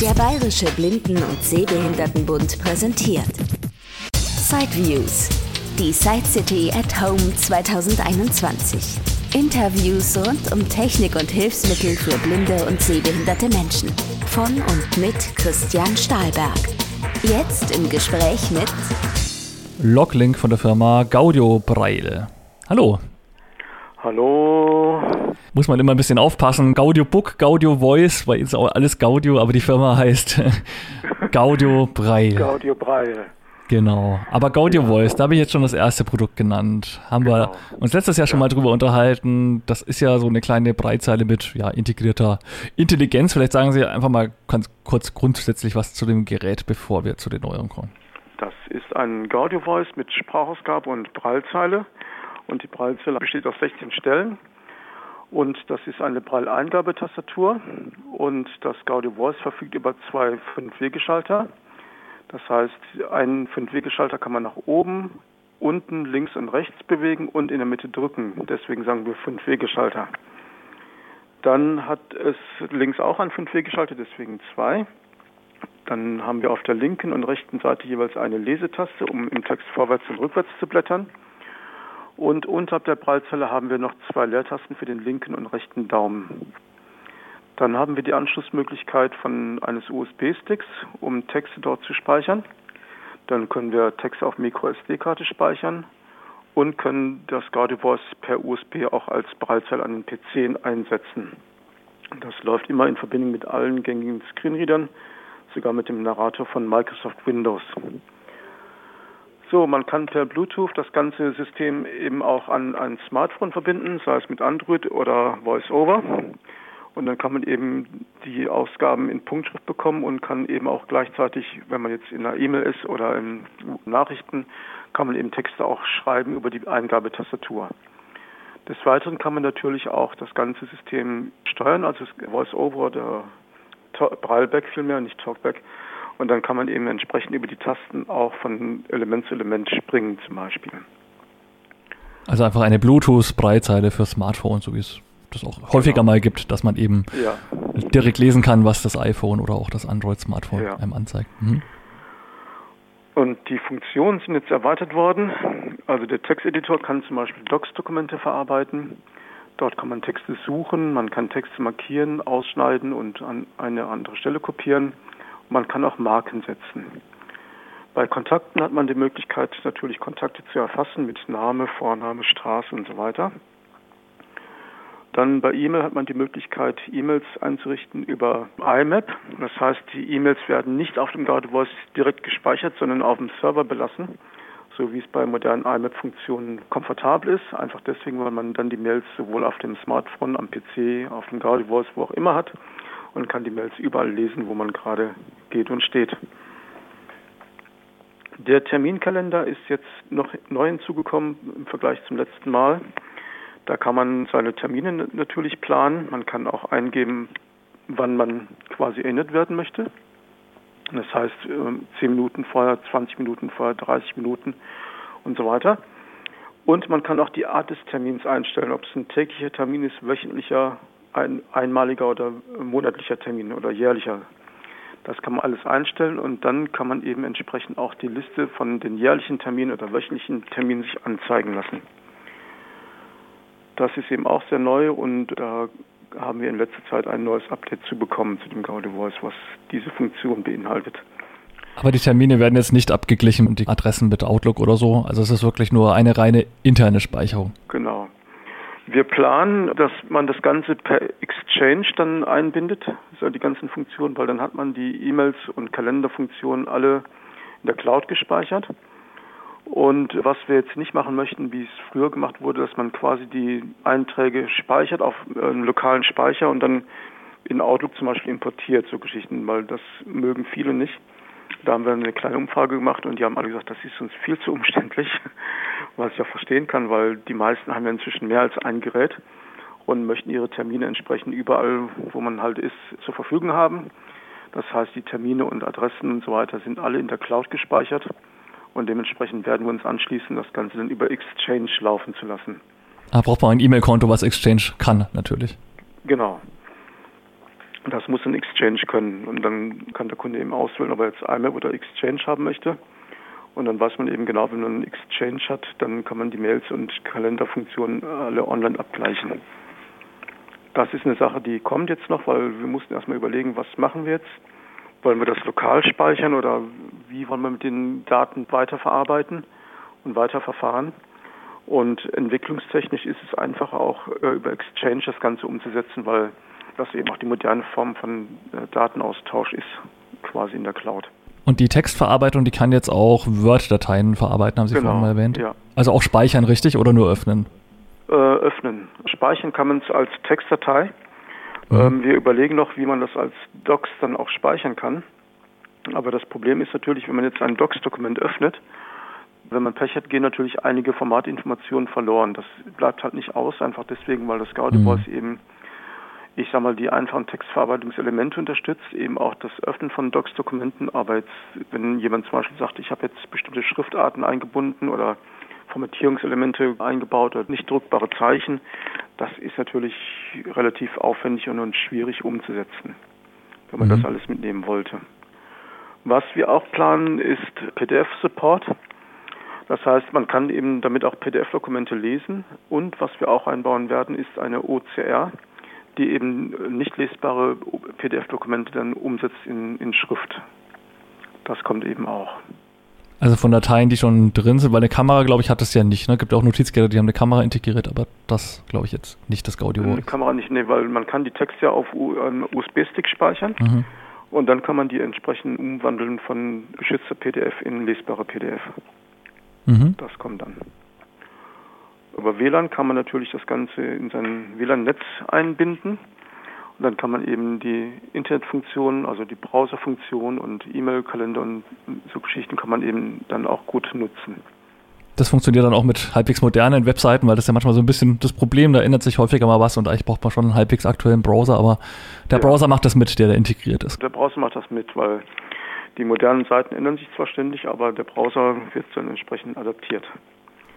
Der Bayerische Blinden- und Sehbehindertenbund präsentiert Sideviews, die Side City at Home 2021. Interviews rund um Technik und Hilfsmittel für blinde und sehbehinderte Menschen. Von und mit Christian Stahlberg. Jetzt im Gespräch mit Loglink von der Firma Gaudio Breil. Hallo. Hallo. Muss man immer ein bisschen aufpassen. Gaudio Book, Gaudio Voice, weil ist auch alles Gaudio, aber die Firma heißt Gaudio Breil. Gaudio Breil. Genau. Aber Gaudio ja. Voice, da habe ich jetzt schon das erste Produkt genannt. Haben genau. wir uns letztes Jahr schon mal drüber unterhalten. Das ist ja so eine kleine Breitzeile mit ja, integrierter Intelligenz. Vielleicht sagen Sie einfach mal ganz kurz grundsätzlich was zu dem Gerät, bevor wir zu den Neueren kommen. Das ist ein Gaudio Voice mit Sprachausgabe und Breitzeile. Und die Breitzeile besteht aus 16 Stellen. Und das ist eine Braille-Eingabetastatur. Und das Gaudio Voice verfügt über zwei 5-Wegeschalter. Das heißt, einen 5-Wegeschalter kann man nach oben, unten, links und rechts bewegen und in der Mitte drücken. Deswegen sagen wir 5-Wegeschalter. Dann hat es links auch einen 5-Wegeschalter, deswegen zwei. Dann haben wir auf der linken und rechten Seite jeweils eine Lesetaste, um im Text vorwärts und rückwärts zu blättern. Und unterhalb der Prallzelle haben wir noch zwei Leertasten für den linken und rechten Daumen. Dann haben wir die Anschlussmöglichkeit von eines USB-Sticks, um Texte dort zu speichern. Dann können wir Texte auf MicroSD-Karte speichern und können das Voice per USB auch als Braillezeile an den PC einsetzen. Das läuft immer in Verbindung mit allen gängigen Screenreadern, sogar mit dem Narrator von Microsoft Windows. So, man kann per Bluetooth das ganze System eben auch an ein Smartphone verbinden, sei es mit Android oder VoiceOver. Und dann kann man eben die Ausgaben in Punktschrift bekommen und kann eben auch gleichzeitig, wenn man jetzt in einer E-Mail ist oder in Nachrichten, kann man eben Texte auch schreiben über die Eingabetastatur. Des Weiteren kann man natürlich auch das ganze System steuern, also VoiceOver oder Brailleback vielmehr, nicht Talkback, und dann kann man eben entsprechend über die Tasten auch von Element zu Element springen zum Beispiel. Also einfach eine Bluetooth-Breitzeile für Smartphones, so wie es das auch häufiger genau. mal gibt, dass man eben ja. direkt lesen kann, was das iPhone oder auch das Android-Smartphone ja. einem anzeigt. Mhm. Und die Funktionen sind jetzt erweitert worden. Also der Texteditor kann zum Beispiel Docs-Dokumente verarbeiten. Dort kann man Texte suchen, man kann Texte markieren, ausschneiden und an eine andere Stelle kopieren. Man kann auch Marken setzen. Bei Kontakten hat man die Möglichkeit, natürlich Kontakte zu erfassen mit Name, Vorname, Straße und so weiter. Dann bei E-Mail hat man die Möglichkeit, E-Mails einzurichten über IMAP. Das heißt, die E-Mails werden nicht auf dem Guard Voice direkt gespeichert, sondern auf dem Server belassen, so wie es bei modernen IMAP-Funktionen komfortabel ist. Einfach deswegen, weil man dann die Mails sowohl auf dem Smartphone, am PC, auf dem Guard Voice, wo auch immer hat und kann die Mails überall lesen, wo man gerade geht und steht. Der Terminkalender ist jetzt noch neu hinzugekommen im Vergleich zum letzten Mal. Da kann man seine Termine natürlich planen. Man kann auch eingeben, wann man quasi erinnert werden möchte. Das heißt, 10 Minuten vorher, 20 Minuten vorher, 30 Minuten und so weiter. Und man kann auch die Art des Termins einstellen, ob es ein täglicher Termin ist, wöchentlicher ein einmaliger oder monatlicher Termin oder jährlicher. Das kann man alles einstellen und dann kann man eben entsprechend auch die Liste von den jährlichen Terminen oder wöchentlichen Terminen sich anzeigen lassen. Das ist eben auch sehr neu und da haben wir in letzter Zeit ein neues Update zu bekommen zu dem Gaudi Voice, was diese Funktion beinhaltet. Aber die Termine werden jetzt nicht abgeglichen und die Adressen mit Outlook oder so. Also es ist wirklich nur eine reine interne Speicherung. Genau. Wir planen, dass man das Ganze per Exchange dann einbindet, also die ganzen Funktionen, weil dann hat man die E-Mails und Kalenderfunktionen alle in der Cloud gespeichert. Und was wir jetzt nicht machen möchten, wie es früher gemacht wurde, dass man quasi die Einträge speichert auf einem lokalen Speicher und dann in Outlook zum Beispiel importiert, so Geschichten, weil das mögen viele nicht. Da haben wir eine kleine Umfrage gemacht und die haben alle gesagt, das ist uns viel zu umständlich, was ich auch verstehen kann, weil die meisten haben ja inzwischen mehr als ein Gerät und möchten ihre Termine entsprechend überall, wo man halt ist, zur Verfügung haben. Das heißt, die Termine und Adressen und so weiter sind alle in der Cloud gespeichert und dementsprechend werden wir uns anschließen, das Ganze dann über Exchange laufen zu lassen. Da braucht man ein E-Mail-Konto, was Exchange kann, natürlich. Genau. Das muss ein Exchange können. Und dann kann der Kunde eben auswählen, ob er jetzt IMAP oder Exchange haben möchte. Und dann weiß man eben genau, wenn man einen Exchange hat, dann kann man die Mails und Kalenderfunktionen alle online abgleichen. Das ist eine Sache, die kommt jetzt noch, weil wir mussten erstmal überlegen, was machen wir jetzt? Wollen wir das lokal speichern oder wie wollen wir mit den Daten weiterverarbeiten und weiterverfahren? Und entwicklungstechnisch ist es einfach auch äh, über Exchange das Ganze umzusetzen, weil das eben auch die moderne Form von äh, Datenaustausch ist, quasi in der Cloud. Und die Textverarbeitung, die kann jetzt auch Word-Dateien verarbeiten, haben Sie genau, vorhin mal erwähnt? Ja. Also auch speichern, richtig, oder nur öffnen? Äh, öffnen. Speichern kann man es als Textdatei. Mhm. Ähm, wir überlegen noch, wie man das als Docs dann auch speichern kann. Aber das Problem ist natürlich, wenn man jetzt ein Docs-Dokument öffnet, wenn man Pech hat, gehen natürlich einige Formatinformationen verloren. Das bleibt halt nicht aus, einfach deswegen, weil das Gaudi mhm. eben ich sag mal, die einfachen Textverarbeitungselemente unterstützt, eben auch das Öffnen von Docs-Dokumenten. Aber jetzt, wenn jemand zum Beispiel sagt, ich habe jetzt bestimmte Schriftarten eingebunden oder Formatierungselemente eingebaut oder nicht druckbare Zeichen, das ist natürlich relativ aufwendig und schwierig umzusetzen, wenn man mhm. das alles mitnehmen wollte. Was wir auch planen, ist PDF-Support. Das heißt, man kann eben damit auch PDF-Dokumente lesen. Und was wir auch einbauen werden, ist eine OCR die eben nicht lesbare PDF-Dokumente dann umsetzt in, in Schrift. Das kommt eben auch. Also von Dateien, die schon drin sind, weil eine Kamera, glaube ich, hat das ja nicht. Ne? Gibt auch Notizgeräte, die haben eine Kamera integriert, aber das glaube ich jetzt nicht das Gaudio. Eine Kamera nicht, nee, weil man kann die Texte ja auf USB-Stick speichern mhm. und dann kann man die entsprechend umwandeln von geschützter PDF in lesbare PDF. Mhm. Das kommt dann. Über WLAN kann man natürlich das Ganze in sein WLAN-Netz einbinden. Und dann kann man eben die Internetfunktionen, also die Browserfunktion und E-Mail-Kalender und so Geschichten kann man eben dann auch gut nutzen. Das funktioniert dann auch mit halbwegs modernen Webseiten, weil das ist ja manchmal so ein bisschen das Problem, da ändert sich häufiger mal was und eigentlich braucht man schon einen halbwegs aktuellen Browser, aber der ja. Browser macht das mit, der da integriert ist. Der Browser macht das mit, weil die modernen Seiten ändern sich zwar ständig, aber der Browser wird dann entsprechend adaptiert.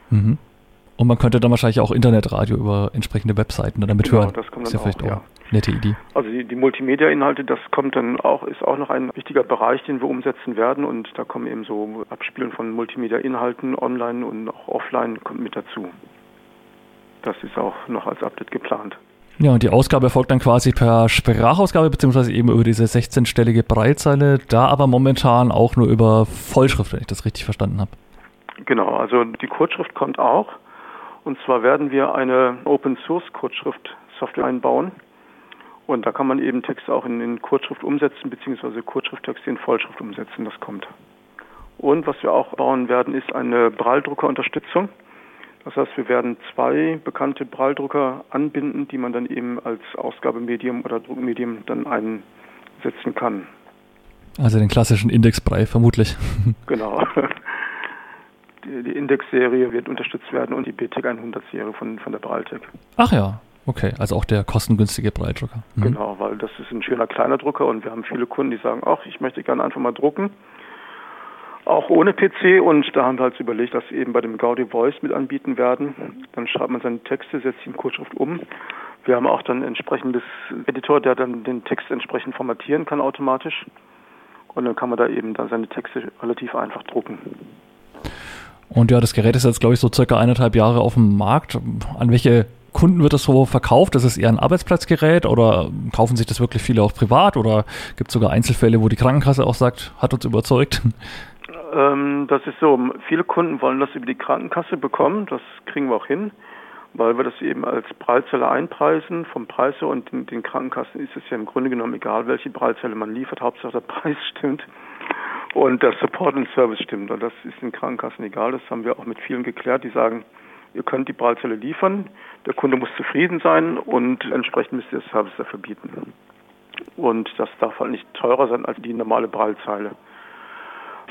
Mhm. Und man könnte dann wahrscheinlich auch Internetradio über entsprechende Webseiten damit genau, hören. Das kommt dann ist ja vielleicht auch, ja. nette Idee. Also die, die Multimedia-Inhalte, das kommt dann auch, ist auch noch ein wichtiger Bereich, den wir umsetzen werden. Und da kommen eben so Abspielen von Multimedia-Inhalten online und auch offline kommt mit dazu. Das ist auch noch als Update geplant. Ja, und die Ausgabe erfolgt dann quasi per Sprachausgabe, beziehungsweise eben über diese 16-stellige Breitzeile, da aber momentan auch nur über Vollschrift, wenn ich das richtig verstanden habe. Genau, also die Kurzschrift kommt auch. Und zwar werden wir eine Open Source Kurzschrift Software einbauen. Und da kann man eben Texte auch in, in Kurzschrift umsetzen, beziehungsweise Kurzschrifttexte in Vollschrift umsetzen. Das kommt. Und was wir auch bauen werden, ist eine Braille-Drucker-Unterstützung. Das heißt, wir werden zwei bekannte Braille-Drucker anbinden, die man dann eben als Ausgabemedium oder Druckmedium dann einsetzen kann. Also den klassischen Index-Braille vermutlich. Genau. Die, Index-Serie wird unterstützt werden und die BTEC 100-Serie von, von der Braltec. Ach ja, okay. Also auch der kostengünstige Breitdrucker. Mhm. Genau, weil das ist ein schöner kleiner Drucker und wir haben viele Kunden, die sagen, ach, ich möchte gerne einfach mal drucken. Auch ohne PC und da haben wir halt überlegt, dass wir eben bei dem Gaudi Voice mit anbieten werden. Dann schreibt man seine Texte, setzt die in Kurzschrift um. Wir haben auch dann ein entsprechendes Editor, der dann den Text entsprechend formatieren kann automatisch. Und dann kann man da eben dann seine Texte relativ einfach drucken. Und ja, das Gerät ist jetzt, glaube ich, so circa eineinhalb Jahre auf dem Markt. An welche Kunden wird das so verkauft? Ist es eher ein Arbeitsplatzgerät oder kaufen sich das wirklich viele auch privat oder gibt es sogar Einzelfälle, wo die Krankenkasse auch sagt, hat uns überzeugt? Ähm, das ist so, viele Kunden wollen das über die Krankenkasse bekommen, das kriegen wir auch hin, weil wir das eben als Preiszelle einpreisen. Vom Preis her und den, den Krankenkassen ist es ja im Grunde genommen egal, welche Preiszelle man liefert, Hauptsache der Preis stimmt. Und der Support und Service stimmt. Und das ist den Krankenkassen egal. Das haben wir auch mit vielen geklärt, die sagen, ihr könnt die Prallzelle liefern, der Kunde muss zufrieden sein und entsprechend müsst ihr das Service dafür bieten. Und das darf halt nicht teurer sein als die normale Prallzeile.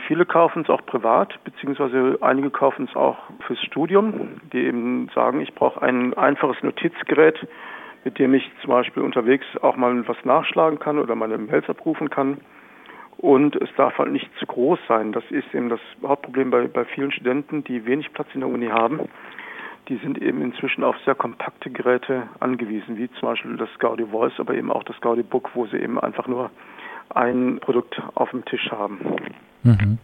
Viele kaufen es auch privat, beziehungsweise einige kaufen es auch fürs Studium, die eben sagen, ich brauche ein einfaches Notizgerät, mit dem ich zum Beispiel unterwegs auch mal was nachschlagen kann oder meine Mails abrufen kann. Und es darf halt nicht zu groß sein. Das ist eben das Hauptproblem bei, bei vielen Studenten, die wenig Platz in der Uni haben. die sind eben inzwischen auf sehr kompakte Geräte angewiesen, wie zum Beispiel das Gaudi Voice, aber eben auch das Gaudi Book, wo sie eben einfach nur ein Produkt auf dem Tisch haben. Mhm.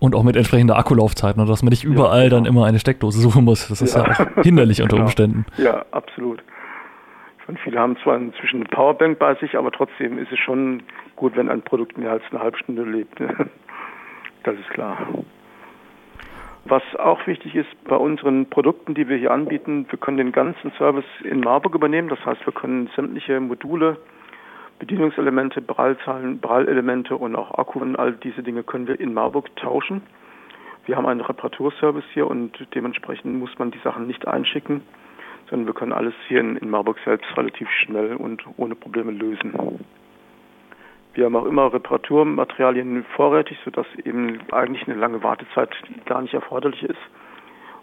Und auch mit entsprechender Akkulaufzeit, ne, dass man nicht überall ja, genau. dann immer eine Steckdose suchen muss. Das ist ja, ja auch hinderlich unter genau. Umständen. Ja, absolut. Meine, viele haben zwar inzwischen eine Powerbank bei sich, aber trotzdem ist es schon gut, wenn ein Produkt mehr als eine halbe Stunde lebt. Ne? Das ist klar. Was auch wichtig ist bei unseren Produkten, die wir hier anbieten, wir können den ganzen Service in Marburg übernehmen. Das heißt, wir können sämtliche Module, Bedienungselemente, Prallzahlen, Prallelemente und auch Akku und all diese Dinge können wir in Marburg tauschen. Wir haben einen Reparaturservice hier und dementsprechend muss man die Sachen nicht einschicken, sondern wir können alles hier in Marburg selbst relativ schnell und ohne Probleme lösen. Wir haben auch immer Reparaturmaterialien vorrätig, sodass eben eigentlich eine lange Wartezeit gar nicht erforderlich ist.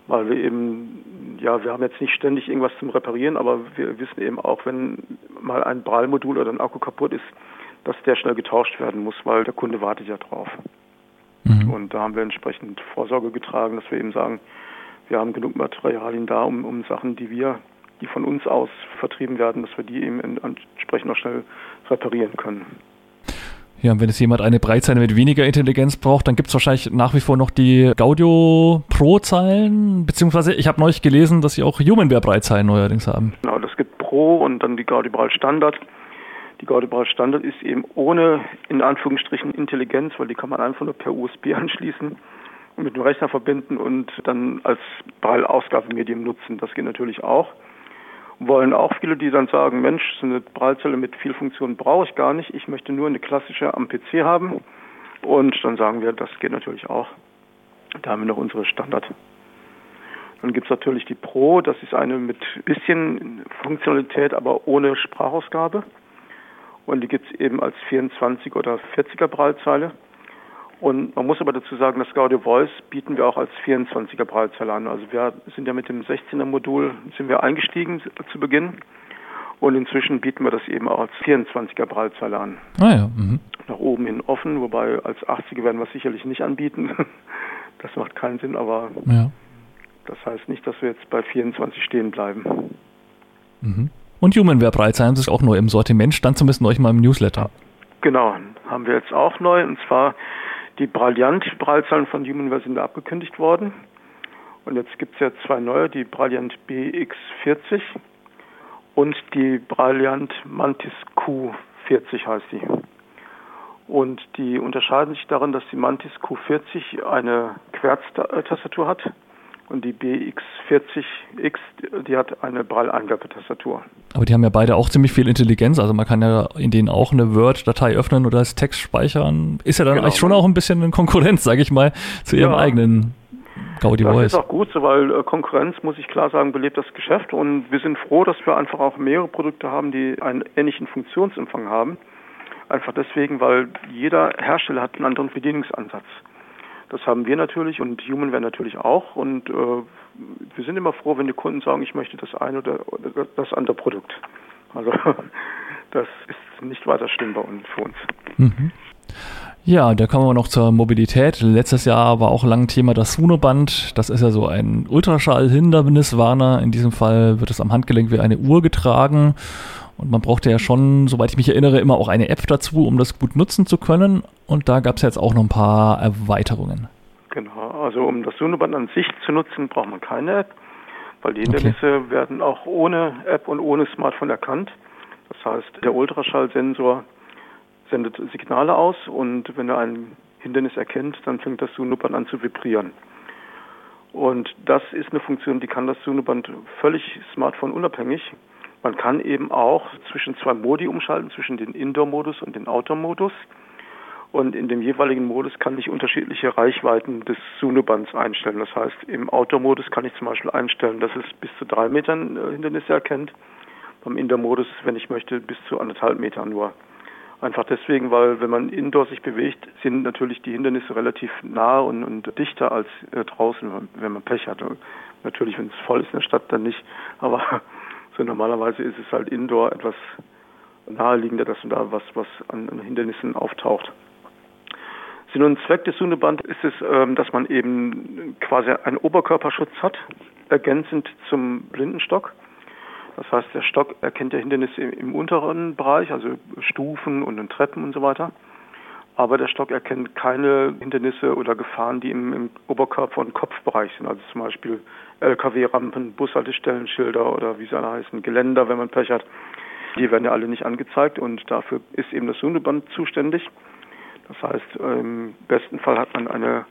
Weil wir eben, ja, wir haben jetzt nicht ständig irgendwas zum Reparieren, aber wir wissen eben auch, wenn mal ein Prallmodul oder ein Akku kaputt ist, dass der schnell getauscht werden muss, weil der Kunde wartet ja drauf. Mhm. Und da haben wir entsprechend Vorsorge getragen, dass wir eben sagen, wir haben genug Materialien da, um, um Sachen, die wir, die von uns aus vertrieben werden, dass wir die eben entsprechend noch schnell reparieren können. Ja, und wenn es jemand eine Breitzeile mit weniger Intelligenz braucht, dann gibt es wahrscheinlich nach wie vor noch die Gaudio Pro-Zeilen, beziehungsweise ich habe neulich gelesen, dass sie auch Humanware-Breitzeilen neuerdings haben. Genau, das gibt Pro und dann die Gaudio Braille Standard. Die Gaudio Braille Standard ist eben ohne, in Anführungsstrichen, Intelligenz, weil die kann man einfach nur per USB anschließen und mit dem Rechner verbinden und dann als Braille-Ausgabemedium nutzen. Das geht natürlich auch wollen auch viele, die dann sagen, Mensch, so eine Prallzelle mit viel Funktion brauche ich gar nicht. Ich möchte nur eine klassische am PC haben. Und dann sagen wir, das geht natürlich auch. Da haben wir noch unsere Standard. Dann gibt es natürlich die Pro, das ist eine mit bisschen Funktionalität, aber ohne Sprachausgabe. Und die gibt es eben als 24 oder 40er Prallzeile. Und man muss aber dazu sagen, das Gaudio Voice bieten wir auch als 24er Breitzeile an. Also wir sind ja mit dem 16er Modul sind wir eingestiegen zu Beginn. Und inzwischen bieten wir das eben auch als 24er Breitzeile an. Ah ja. Mhm. Nach oben hin offen, wobei als 80er werden wir es sicherlich nicht anbieten. Das macht keinen Sinn, aber ja. das heißt nicht, dass wir jetzt bei 24 stehen bleiben. Mhm. Und Humanware Breitzeilen ist auch neu im Sortiment, stand zumindest neulich mal im Newsletter. Genau, haben wir jetzt auch neu. Und zwar die Brilliant-Prallzahlen von Humanware sind abgekündigt worden. Und jetzt gibt es ja zwei neue, die Brilliant BX40 und die Brilliant Mantis Q40 heißt die. Und die unterscheiden sich darin, dass die Mantis Q40 eine Querztastatur hat und die BX40X, die hat eine Braille-Eingabetastatur. Aber die haben ja beide auch ziemlich viel Intelligenz. Also man kann ja in denen auch eine Word-Datei öffnen oder als Text speichern. Ist ja dann genau. eigentlich schon auch ein bisschen eine Konkurrenz, sage ich mal, zu ihrem ja. eigenen Gaudi das Voice. Das ist auch gut so, weil äh, Konkurrenz, muss ich klar sagen, belebt das Geschäft. Und wir sind froh, dass wir einfach auch mehrere Produkte haben, die einen ähnlichen Funktionsumfang haben. Einfach deswegen, weil jeder Hersteller hat einen anderen Bedienungsansatz. Das haben wir natürlich und Humanware natürlich auch. Und äh, wir sind immer froh, wenn die Kunden sagen, ich möchte das eine oder, das andere Produkt. Also das ist nicht weiter schlimm bei uns für uns. Mhm. Ja, da kommen wir noch zur Mobilität. Letztes Jahr war auch lang Thema das Sunoband. Das ist ja so ein Ultraschall-Hinderniswarner. In diesem Fall wird es am Handgelenk wie eine Uhr getragen. Und man brauchte ja schon, soweit ich mich erinnere, immer auch eine App dazu, um das gut nutzen zu können. Und da gab es jetzt auch noch ein paar Erweiterungen. Genau, also um das Sonoband an sich zu nutzen, braucht man keine App, weil die Hindernisse okay. werden auch ohne App und ohne Smartphone erkannt. Das heißt, der Ultraschallsensor sendet Signale aus und wenn er ein Hindernis erkennt, dann fängt das Sonoband an zu vibrieren. Und das ist eine Funktion, die kann das Sonoband völlig Smartphone unabhängig. Man kann eben auch zwischen zwei Modi umschalten, zwischen den Indoor-Modus und den Outdoor-Modus. Und in dem jeweiligen Modus kann ich unterschiedliche Reichweiten des Sunobands einstellen. Das heißt, im Outdoor-Modus kann ich zum Beispiel einstellen, dass es bis zu drei Metern äh, Hindernisse erkennt. Beim Indoor-Modus, wenn ich möchte, bis zu anderthalb Metern nur. Einfach deswegen, weil wenn man indoor sich bewegt, sind natürlich die Hindernisse relativ nah und, und dichter als äh, draußen, wenn man Pech hat. Natürlich, wenn es voll ist in der Stadt, dann nicht. Aber so normalerweise ist es halt indoor etwas naheliegender, dass da was, was an, Hindernissen auftaucht. Sinn und Zweck des Suneband ist es, ähm, dass man eben quasi einen Oberkörperschutz hat ergänzend zum Blindenstock. Das heißt, der Stock erkennt ja Hindernisse im unteren Bereich, also Stufen und Treppen und so weiter. Aber der Stock erkennt keine Hindernisse oder Gefahren, die im, im Oberkörper- und Kopfbereich sind. Also zum Beispiel LKW-Rampen, Bushaltestellenschilder oder wie sie alle heißen, Geländer, wenn man Pech hat. Die werden ja alle nicht angezeigt und dafür ist eben das Sundeband zuständig. Das heißt, im besten Fall hat man eine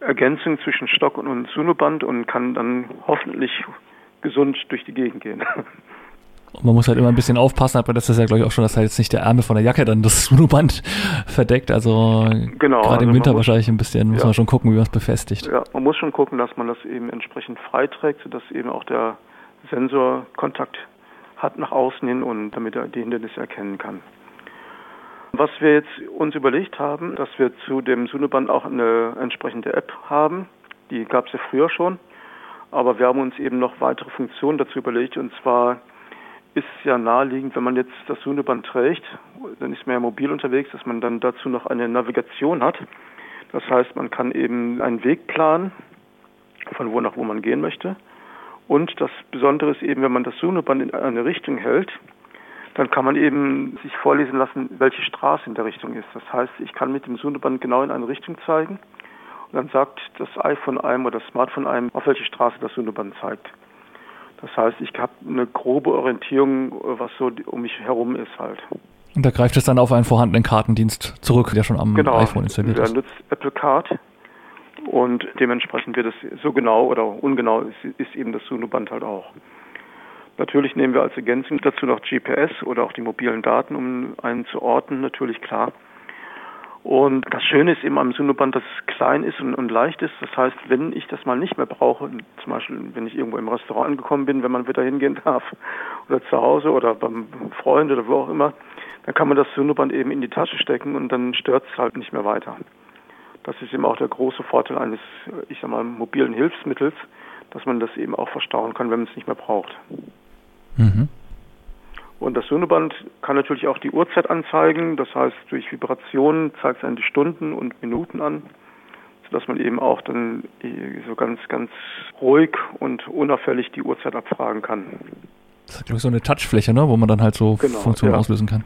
Ergänzung zwischen Stock und Sunoband und kann dann hoffentlich gesund durch die Gegend gehen. Und man muss halt immer ein bisschen aufpassen, aber das ist ja, glaube ich, auch schon, dass halt jetzt nicht der Ärmel von der Jacke dann das Sunoband verdeckt. Also genau, gerade also im Winter wahrscheinlich ein bisschen, muss ja. man schon gucken, wie man es befestigt. Ja, man muss schon gucken, dass man das eben entsprechend frei trägt, sodass eben auch der Sensor Kontakt hat nach außen hin und damit er die Hindernisse erkennen kann. Was wir jetzt uns überlegt haben, dass wir zu dem Sunoband auch eine entsprechende App haben. Die gab es ja früher schon. Aber wir haben uns eben noch weitere Funktionen dazu überlegt. Und zwar ist ja naheliegend, wenn man jetzt das Sunoband trägt, dann ist man ja mobil unterwegs, dass man dann dazu noch eine Navigation hat. Das heißt, man kann eben einen Weg planen, von wo nach wo man gehen möchte. Und das Besondere ist eben, wenn man das Sunoband in eine Richtung hält, dann kann man eben sich vorlesen lassen, welche Straße in der Richtung ist. Das heißt, ich kann mit dem Sunoband genau in eine Richtung zeigen und dann sagt das iPhone einem oder das Smartphone einem, auf welche Straße das Sunoband zeigt. Das heißt, ich habe eine grobe Orientierung, was so um mich herum ist halt. Und da greift es dann auf einen vorhandenen Kartendienst zurück, der schon am genau, iPhone installiert ist. Genau, nutzt Apple Card und dementsprechend wird es so genau oder ungenau ist, ist eben das Sunoband halt auch. Natürlich nehmen wir als Ergänzung dazu noch GPS oder auch die mobilen Daten, um einen zu orten, natürlich klar. Und das Schöne ist eben am Sunoband, dass es klein ist und, und, leicht ist. Das heißt, wenn ich das mal nicht mehr brauche, zum Beispiel wenn ich irgendwo im Restaurant angekommen bin, wenn man wieder hingehen darf, oder zu Hause oder beim Freund oder wo auch immer, dann kann man das Sunoband eben in die Tasche stecken und dann stört es halt nicht mehr weiter. Das ist eben auch der große Vorteil eines, ich sag mal, mobilen Hilfsmittels, dass man das eben auch verstauen kann, wenn man es nicht mehr braucht. Mhm. Und das Soneband kann natürlich auch die Uhrzeit anzeigen. Das heißt, durch Vibrationen zeigt es einen die Stunden und Minuten an, sodass man eben auch dann so ganz, ganz ruhig und unauffällig die Uhrzeit abfragen kann. Das ist, glaube ich, so eine Touchfläche, ne? wo man dann halt so genau, Funktionen ja. auslösen kann.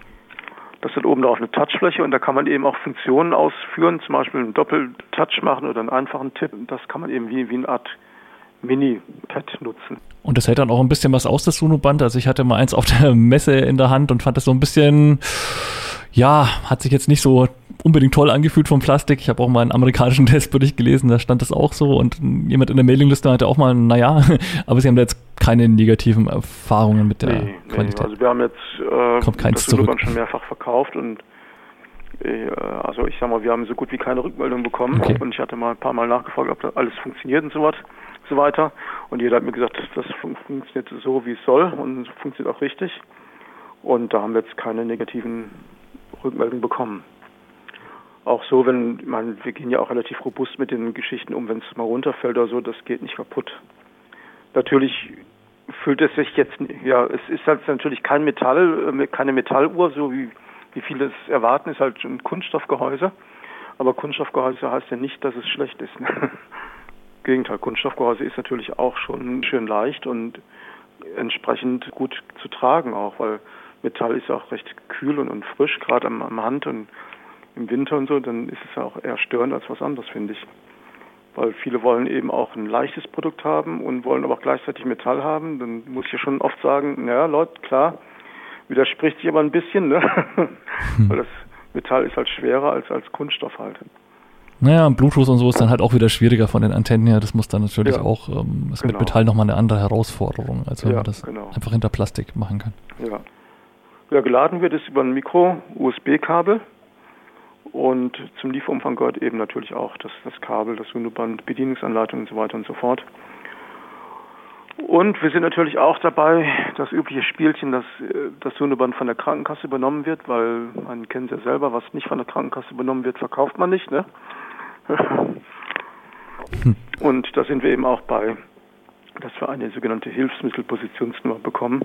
Das hat oben drauf eine Touchfläche und da kann man eben auch Funktionen ausführen, zum Beispiel einen Doppeltouch machen oder einen einfachen Tipp. Das kann man eben wie, wie eine Art Mini-Pad nutzen. Und das hält dann auch ein bisschen was aus, das Sunoband. Also ich hatte mal eins auf der Messe in der Hand und fand das so ein bisschen, ja, hat sich jetzt nicht so unbedingt toll angefühlt vom Plastik. Ich habe auch mal einen amerikanischen Testbericht gelesen, da stand das auch so. Und jemand in der Mailingliste hatte auch mal, naja, aber sie haben da jetzt keine negativen Erfahrungen mit der nee, Qualität. Nee, also wir haben jetzt äh, Kommt keins das Sunoband schon mehrfach verkauft und äh, also ich sag mal, wir haben so gut wie keine Rückmeldung bekommen okay. und ich hatte mal ein paar Mal nachgefragt, ob das alles funktioniert und so was so weiter. Und jeder hat mir gesagt, das funktioniert so, wie es soll und funktioniert auch richtig. Und da haben wir jetzt keine negativen Rückmeldungen bekommen. Auch so, wenn man, wir gehen ja auch relativ robust mit den Geschichten um, wenn es mal runterfällt oder so, das geht nicht kaputt. Natürlich fühlt es sich jetzt, ja, es ist halt natürlich kein Metall, äh, keine Metalluhr, so wie, wie viele es erwarten, ist halt ein Kunststoffgehäuse. Aber Kunststoffgehäuse heißt ja nicht, dass es schlecht ist. Gegenteil, Kunststoffgehäuse ist natürlich auch schon schön leicht und entsprechend gut zu tragen auch, weil Metall ist auch recht kühl und, und frisch, gerade am, am Hand und im Winter und so, dann ist es ja auch eher störend als was anderes, finde ich. Weil viele wollen eben auch ein leichtes Produkt haben und wollen aber auch gleichzeitig Metall haben. Dann muss ich ja schon oft sagen, naja, Leute, klar, widerspricht sich aber ein bisschen, ne? Hm. weil das Metall ist halt schwerer als, als Kunststoff halt. Naja, Bluetooth und so ist dann halt auch wieder schwieriger von den Antennen her. Das muss dann natürlich ja, auch, ähm, ist genau. mit Metall nochmal eine andere Herausforderung, als wenn ja, man das genau. einfach hinter Plastik machen kann. Ja. Ja, geladen wird es über ein Mikro-USB-Kabel und zum Lieferumfang gehört eben natürlich auch das, das Kabel, das Uniband, Bedienungsanleitung und so weiter und so fort. Und wir sind natürlich auch dabei, das übliche Spielchen, dass äh, das Hundeband von der Krankenkasse übernommen wird, weil man kennt ja selber, was nicht von der Krankenkasse übernommen wird, verkauft man nicht. Ne? Und da sind wir eben auch bei, dass wir eine sogenannte Hilfsmittelpositionsnummer bekommen.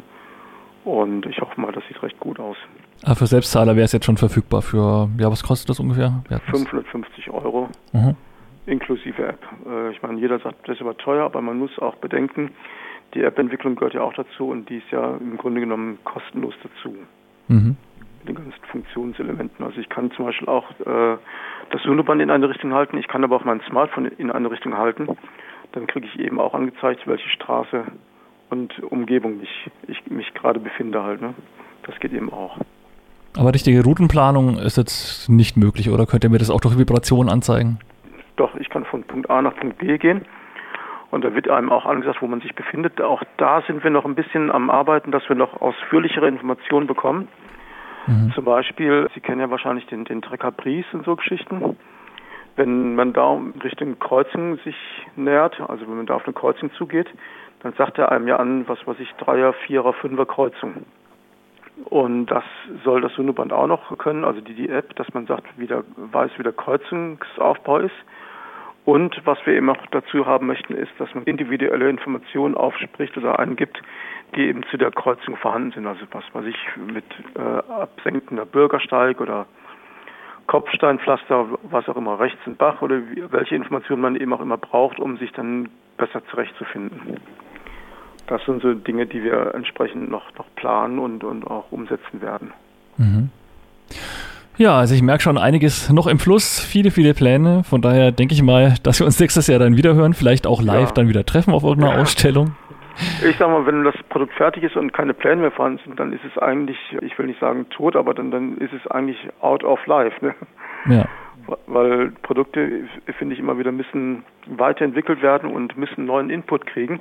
Und ich hoffe mal, das sieht recht gut aus. Aber für Selbstzahler wäre es jetzt schon verfügbar für, ja, was kostet das ungefähr? 550 Euro. Mhm. Inklusive App. Äh, ich meine, jeder sagt, das ist aber teuer, aber man muss auch bedenken, die App-Entwicklung gehört ja auch dazu und die ist ja im Grunde genommen kostenlos dazu. Mhm. Den ganzen Funktionselementen. Also ich kann zum Beispiel auch äh, das Sonoband in eine Richtung halten, ich kann aber auch mein Smartphone in eine Richtung halten. Dann kriege ich eben auch angezeigt, welche Straße und Umgebung ich, ich mich gerade befinde halt. Ne? Das geht eben auch. Aber richtige Routenplanung ist jetzt nicht möglich, oder könnt ihr mir das auch durch Vibrationen anzeigen? Doch, ich kann von Punkt A nach Punkt B gehen. Und da wird einem auch angesagt, wo man sich befindet. Auch da sind wir noch ein bisschen am Arbeiten, dass wir noch ausführlichere Informationen bekommen. Mhm. Zum Beispiel, Sie kennen ja wahrscheinlich den, den Trecker Pries und so Geschichten. Wenn man da Richtung Kreuzung sich nähert, also wenn man da auf eine Kreuzung zugeht, dann sagt er einem ja an, was weiß ich, Dreier, Vierer, Fünfer Kreuzung. Und das soll das Sunoband auch noch können, also die, die App, dass man sagt, wie der, weiß, wie der Kreuzungsaufbau ist. Und was wir eben auch dazu haben möchten, ist, dass man individuelle Informationen aufspricht oder eingibt, die eben zu der Kreuzung vorhanden sind. Also was weiß ich, mit äh, absenkender Bürgersteig oder Kopfsteinpflaster, was auch immer, rechts ein Bach oder wie, welche Informationen man eben auch immer braucht, um sich dann besser zurechtzufinden. Das sind so Dinge, die wir entsprechend noch, noch planen und, und auch umsetzen werden. Mhm. Ja, also ich merke schon einiges noch im Fluss, viele, viele Pläne. Von daher denke ich mal, dass wir uns nächstes Jahr dann wieder hören, vielleicht auch live ja. dann wieder treffen auf irgendeiner ja. Ausstellung. Ich sag mal, wenn das Produkt fertig ist und keine Pläne mehr vorhanden sind, dann ist es eigentlich, ich will nicht sagen tot, aber dann, dann ist es eigentlich out of life. Ne? Ja. Weil Produkte, finde ich immer wieder, müssen weiterentwickelt werden und müssen neuen Input kriegen.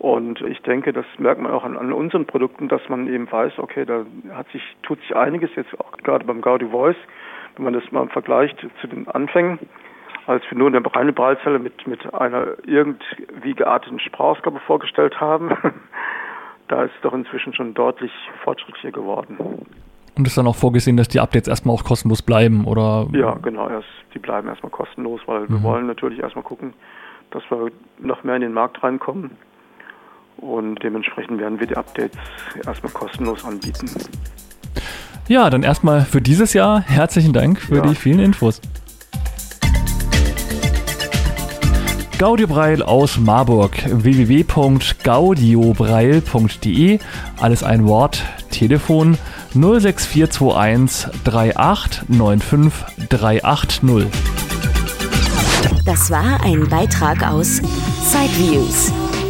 Und ich denke, das merkt man auch an, an, unseren Produkten, dass man eben weiß, okay, da hat sich, tut sich einiges jetzt auch gerade beim Gaudi Voice, wenn man das mal vergleicht zu den Anfängen, als wir nur eine reine Prallzelle mit, mit einer irgendwie gearteten Sprachausgabe vorgestellt haben, da ist es doch inzwischen schon deutlich fortschrittlicher geworden. Und ist dann auch vorgesehen, dass die Updates erstmal auch kostenlos bleiben, oder? Ja, genau, erst, die bleiben erstmal kostenlos, weil mhm. wir wollen natürlich erstmal gucken, dass wir noch mehr in den Markt reinkommen und dementsprechend werden wir die Updates erstmal kostenlos anbieten. Ja, dann erstmal für dieses Jahr herzlichen Dank für ja. die vielen Infos. Gaudiobreil aus Marburg www.gaudiobreil.de alles ein Wort Telefon 06421 3895 380 Das war ein Beitrag aus Sideviews